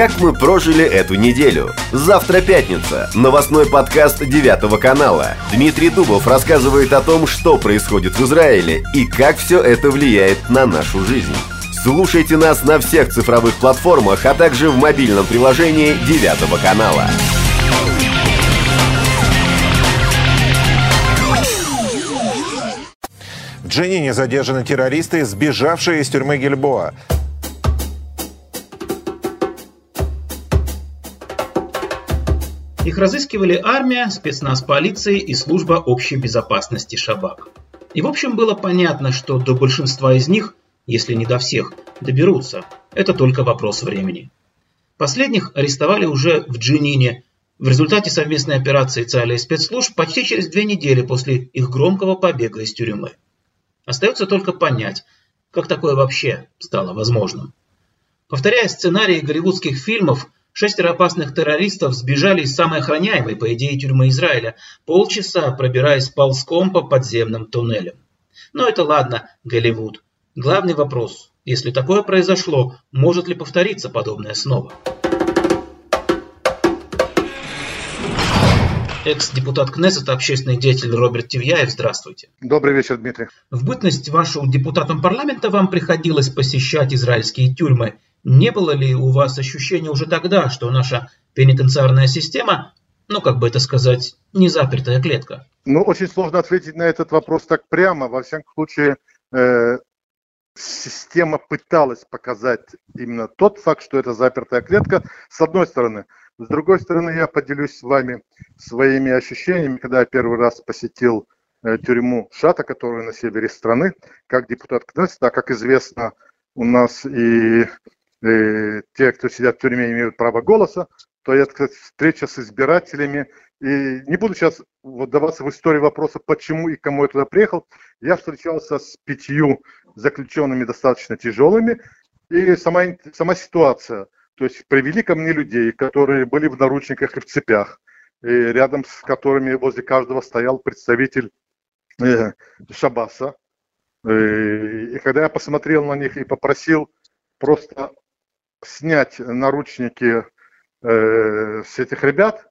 как мы прожили эту неделю. Завтра пятница. Новостной подкаст 9 канала. Дмитрий Дубов рассказывает о том, что происходит в Израиле и как все это влияет на нашу жизнь. Слушайте нас на всех цифровых платформах, а также в мобильном приложении 9 канала. В Дженине задержаны террористы, сбежавшие из тюрьмы Гельбоа. Их разыскивали армия, спецназ полиции и служба общей безопасности Шабак. И в общем было понятно, что до большинства из них, если не до всех, доберутся. Это только вопрос времени. Последних арестовали уже в Джинине в результате совместной операции ЦАЛИ и спецслужб почти через две недели после их громкого побега из тюрьмы. Остается только понять, как такое вообще стало возможным. Повторяя сценарии голливудских фильмов, Шестеро опасных террористов сбежали из самой охраняемой, по идее, тюрьмы Израиля, полчаса пробираясь ползком по подземным туннелям. Но это ладно, Голливуд. Главный вопрос, если такое произошло, может ли повториться подобное снова? Экс-депутат Кнессета, общественный деятель Роберт Тивьяев, здравствуйте. Добрый вечер, Дмитрий. В бытность вашу депутатом парламента вам приходилось посещать израильские тюрьмы – не было ли у вас ощущения уже тогда, что наша пенитенциарная система, ну, как бы это сказать, не запертая клетка? Ну, очень сложно ответить на этот вопрос так прямо. Во всяком случае, э, система пыталась показать именно тот факт, что это запертая клетка, с одной стороны. С другой стороны, я поделюсь с вами своими ощущениями, когда я первый раз посетил э, тюрьму Шата, которая на севере страны, как депутат Кнессета, а как известно, у нас и э, те, кто сидят в тюрьме, имеют право голоса, то кстати, встреча с избирателями. И не буду сейчас вдаваться в историю вопроса, почему и кому я туда приехал. Я встречался с пятью заключенными достаточно тяжелыми. И сама, сама ситуация. То есть привели ко мне людей, которые были в наручниках и в цепях, и рядом с которыми возле каждого стоял представитель э, Шабаса. Э, и когда я посмотрел на них и попросил просто снять наручники э, с этих ребят,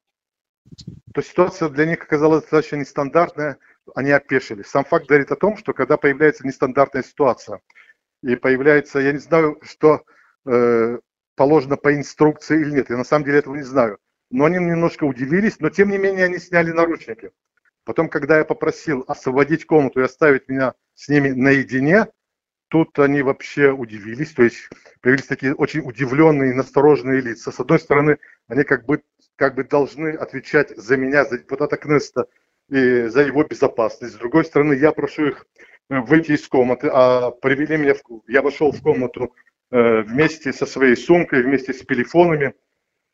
то ситуация для них оказалась достаточно нестандартная, они опешили. Сам факт говорит о том, что когда появляется нестандартная ситуация, и появляется, я не знаю, что э, положено по инструкции или нет, я на самом деле этого не знаю, но они немножко удивились, но тем не менее они сняли наручники. Потом, когда я попросил освободить комнату и оставить меня с ними наедине, тут они вообще удивились, то есть появились такие очень удивленные, настороженные лица. С одной стороны, они как бы, как бы должны отвечать за меня, за депутата Кнеста и за его безопасность. С другой стороны, я прошу их э, выйти из комнаты, а привели меня, в, я вошел в комнату э, вместе со своей сумкой, вместе с телефонами,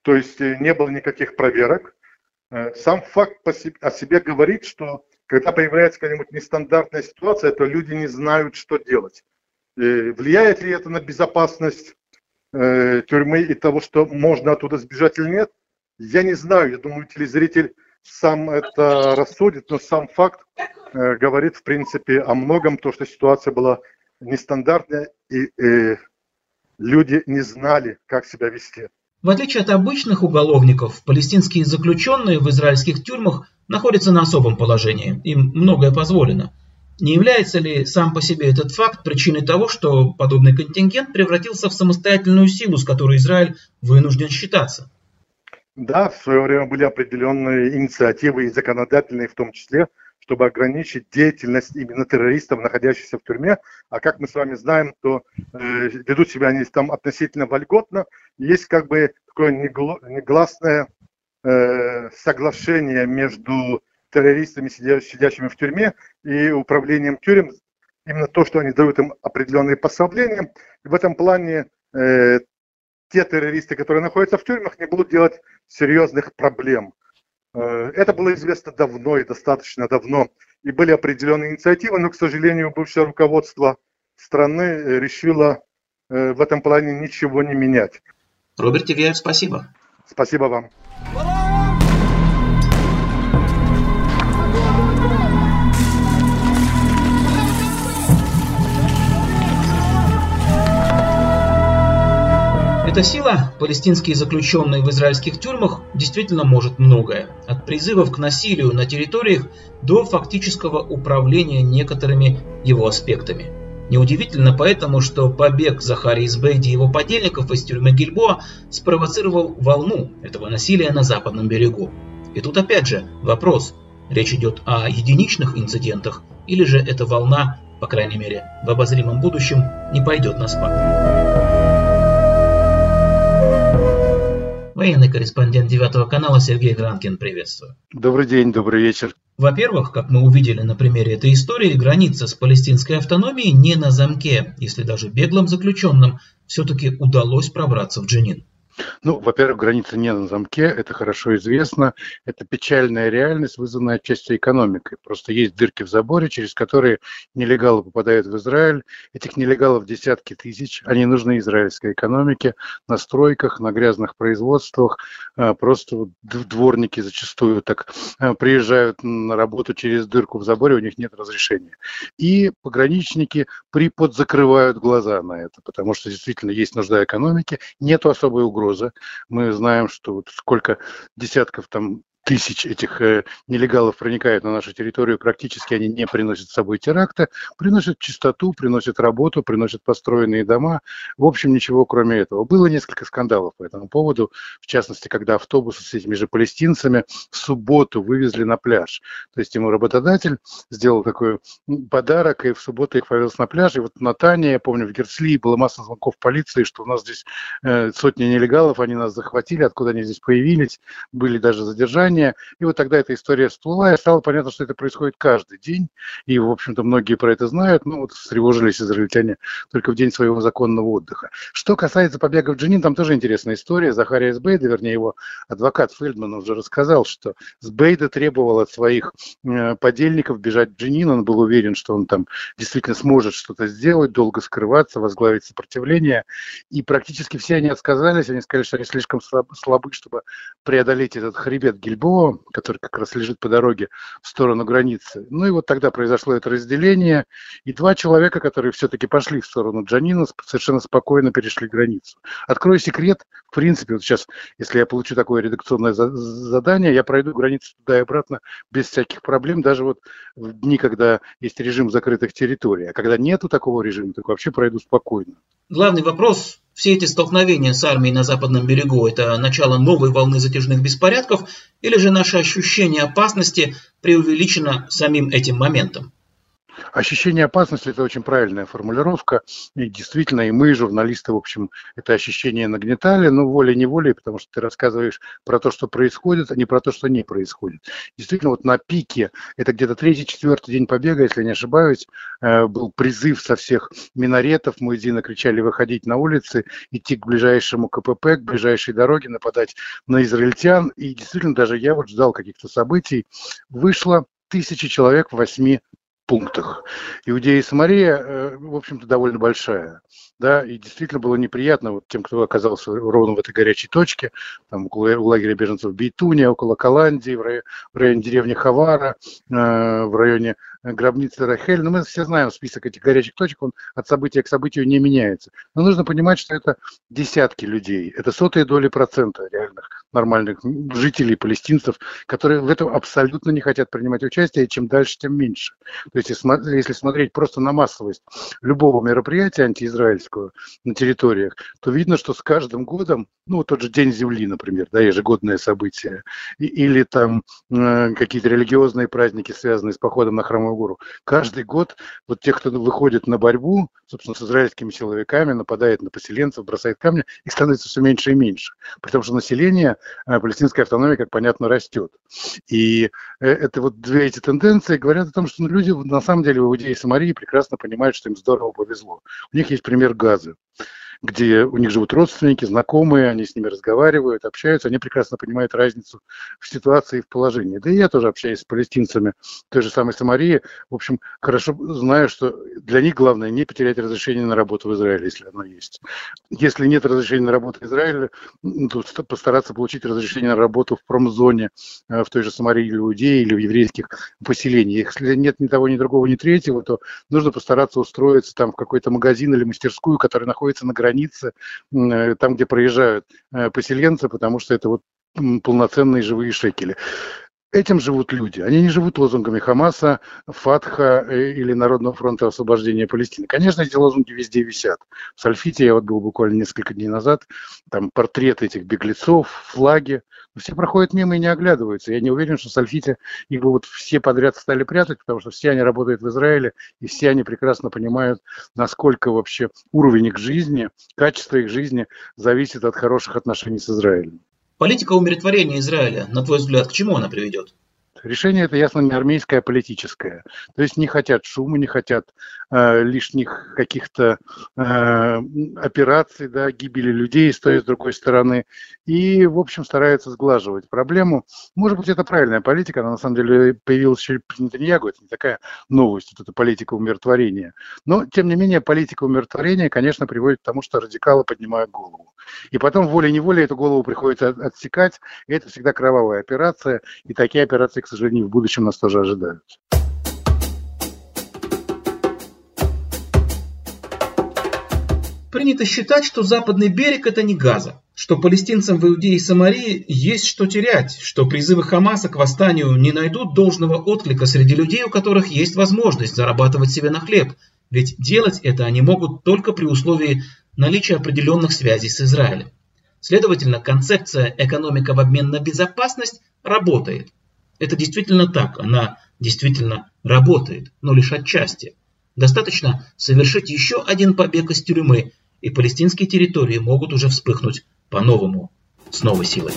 то есть э, не было никаких проверок. Э, сам факт о себе говорит, что когда появляется какая-нибудь нестандартная ситуация, то люди не знают, что делать. Э, влияет ли это на безопасность э, тюрьмы и того, что можно оттуда сбежать или нет? Я не знаю. Я думаю, телезритель сам это рассудит, но сам факт э, говорит, в принципе, о многом, то, что ситуация была нестандартная, и э, люди не знали, как себя вести. В отличие от обычных уголовников, палестинские заключенные в израильских тюрьмах находятся на особом положении. Им многое позволено – не является ли сам по себе этот факт причиной того, что подобный контингент превратился в самостоятельную силу, с которой Израиль вынужден считаться? Да, в свое время были определенные инициативы и законодательные в том числе, чтобы ограничить деятельность именно террористов, находящихся в тюрьме. А как мы с вами знаем, то э, ведут себя они там относительно вольготно. Есть как бы такое негласное э, соглашение между террористами, сидящими в тюрьме, и управлением тюрем, именно то, что они дают им определенные послабления. И в этом плане э, те террористы, которые находятся в тюрьмах, не будут делать серьезных проблем. Э, это было известно давно и достаточно давно. И были определенные инициативы, но, к сожалению, бывшее руководство страны решило э, в этом плане ничего не менять. Роберт Тивяев, спасибо. Спасибо вам. Эта сила, палестинские заключенные в израильских тюрьмах, действительно может многое. От призывов к насилию на территориях до фактического управления некоторыми его аспектами. Неудивительно поэтому, что побег Захари Избейди и его подельников из тюрьмы Гильбоа спровоцировал волну этого насилия на западном берегу. И тут опять же вопрос, речь идет о единичных инцидентах или же эта волна, по крайней мере в обозримом будущем, не пойдет на спад. Военный корреспондент Девятого канала Сергей Гранкин, приветствую. Добрый день, добрый вечер. Во-первых, как мы увидели на примере этой истории, граница с палестинской автономией не на замке, если даже беглым заключенным все-таки удалось пробраться в Дженин. Ну, во-первых, граница не на замке, это хорошо известно. Это печальная реальность, вызванная отчасти экономикой. Просто есть дырки в заборе, через которые нелегалы попадают в Израиль. Этих нелегалов десятки тысяч. Они нужны израильской экономике, на стройках, на грязных производствах. А, просто дворники зачастую так а, приезжают на работу через дырку в заборе, у них нет разрешения. И пограничники приподзакрывают глаза на это, потому что действительно есть нужда экономики, нет особой угрозы угроза. Мы знаем, что вот сколько десятков там тысяч этих э, нелегалов проникают на нашу территорию, практически они не приносят с собой теракта, приносят чистоту, приносят работу, приносят построенные дома. В общем, ничего кроме этого. Было несколько скандалов по этому поводу, в частности, когда автобусы с этими же палестинцами в субботу вывезли на пляж. То есть ему работодатель сделал такой подарок, и в субботу их повез на пляж. И вот в Натане, я помню, в Герцлии было масса звонков полиции, что у нас здесь э, сотни нелегалов, они нас захватили, откуда они здесь появились, были даже задержания движения. И вот тогда эта история всплыла, и стало понятно, что это происходит каждый день. И, в общем-то, многие про это знают. Ну, вот встревожились израильтяне только в день своего законного отдыха. Что касается побега в Джинин, там тоже интересная история. Захария Сбейда, вернее, его адвокат Фельдман уже рассказал, что Сбейда требовал от своих э, подельников бежать в Джинин. Он был уверен, что он там действительно сможет что-то сделать, долго скрываться, возглавить сопротивление. И практически все они отказались. Они сказали, что они слишком слабы, чтобы преодолеть этот хребет Гильбо СБО, который как раз лежит по дороге в сторону границы. Ну и вот тогда произошло это разделение, и два человека, которые все-таки пошли в сторону Джанина, совершенно спокойно перешли границу. Открою секрет, в принципе, вот сейчас, если я получу такое редакционное задание, я пройду границу туда и обратно без всяких проблем, даже вот в дни, когда есть режим закрытых территорий. А когда нету такого режима, так вообще пройду спокойно. Главный вопрос все эти столкновения с армией на западном берегу – это начало новой волны затяжных беспорядков или же наше ощущение опасности преувеличено самим этим моментом? Ощущение опасности – это очень правильная формулировка. И действительно, и мы, журналисты, в общем, это ощущение нагнетали, но волей-неволей, потому что ты рассказываешь про то, что происходит, а не про то, что не происходит. Действительно, вот на пике, это где-то третий-четвертый день побега, если не ошибаюсь, э, был призыв со всех минаретов, муэдзины кричали выходить на улицы, идти к ближайшему КПП, к ближайшей дороге, нападать на израильтян. И действительно, даже я вот ждал каких-то событий. Вышло тысячи человек в восьми пунктах. Иудея и Самария, э, в общем-то, довольно большая. Да, и действительно было неприятно вот тем, кто оказался ровно в этой горячей точке, там около лагеря беженцев в Бейтуне, около Каландии, в районе, в районе деревни Хавара, э, в районе гробницы Рахель. Но мы все знаем список этих горячих точек, он от события к событию не меняется. Но нужно понимать, что это десятки людей, это сотые доли процента реальных нормальных жителей, палестинцев, которые в этом абсолютно не хотят принимать участие, и чем дальше, тем меньше. То есть, если смотреть просто на массовость любого мероприятия антиизраильского на территориях, то видно, что с каждым годом, ну, тот же День Земли, например, да, ежегодное событие, или там э, какие-то религиозные праздники, связанные с походом на Храмовую гору, каждый год вот те, кто выходит на борьбу, собственно, с израильскими силовиками, нападает на поселенцев, бросает камни, их становится все меньше и меньше. Потому что население Э, палестинская автономия, как понятно, растет. И э, это вот две эти тенденции говорят о том, что ну, люди на самом деле в Иудее и Самарии прекрасно понимают, что им здорово повезло. У них есть пример газа где у них живут родственники, знакомые, они с ними разговаривают, общаются, они прекрасно понимают разницу в ситуации и в положении. Да и я тоже общаюсь с палестинцами той же самой Самарии. В общем, хорошо знаю, что для них главное не потерять разрешение на работу в Израиле, если оно есть. Если нет разрешения на работу в Израиле, то постараться получить разрешение на работу в промзоне э, в той же Самарии или Иудее, или в еврейских поселениях. Если нет ни того, ни другого, ни третьего, то нужно постараться устроиться там в какой-то магазин или мастерскую, который находится на границе границы, там, где проезжают поселенцы, потому что это вот полноценные живые шекели. Этим живут люди. Они не живут лозунгами Хамаса, Фатха э, или Народного фронта освобождения Палестины. Конечно, эти лозунги везде висят. В Сальфите я вот был буквально несколько дней назад, там портреты этих беглецов, флаги. Все проходят мимо и не оглядываются. Я не уверен, что Сальфите их бы вот все подряд стали прятать, потому что все они работают в Израиле, и все они прекрасно понимают, насколько вообще уровень их жизни, качество их жизни зависит от хороших отношений с Израилем. Политика умиротворения Израиля, на твой взгляд, к чему она приведет? Решение это ясно не армейское, а политическое. То есть не хотят шума, не хотят э, лишних каких-то э, операций, да, гибели людей с с другой стороны. И, в общем, стараются сглаживать проблему. Может быть, это правильная политика, она на самом деле появилась еще при Нетаньягу, это не такая новость, вот эта политика умиротворения. Но, тем не менее, политика умиротворения, конечно, приводит к тому, что радикалы поднимают голову. И потом волей-неволей эту голову приходится отсекать, и это всегда кровавая операция, и такие операции, к сожалению, в будущем нас тоже ожидают. Принято считать, что западный берег – это не Газа, что палестинцам в Иудее и Самарии есть что терять, что призывы Хамаса к восстанию не найдут должного отклика среди людей, у которых есть возможность зарабатывать себе на хлеб, ведь делать это они могут только при условии наличия определенных связей с Израилем. Следовательно, концепция экономика в обмен на безопасность работает. Это действительно так, она действительно работает, но лишь отчасти. Достаточно совершить еще один побег из тюрьмы, и палестинские территории могут уже вспыхнуть по-новому, с новой силой.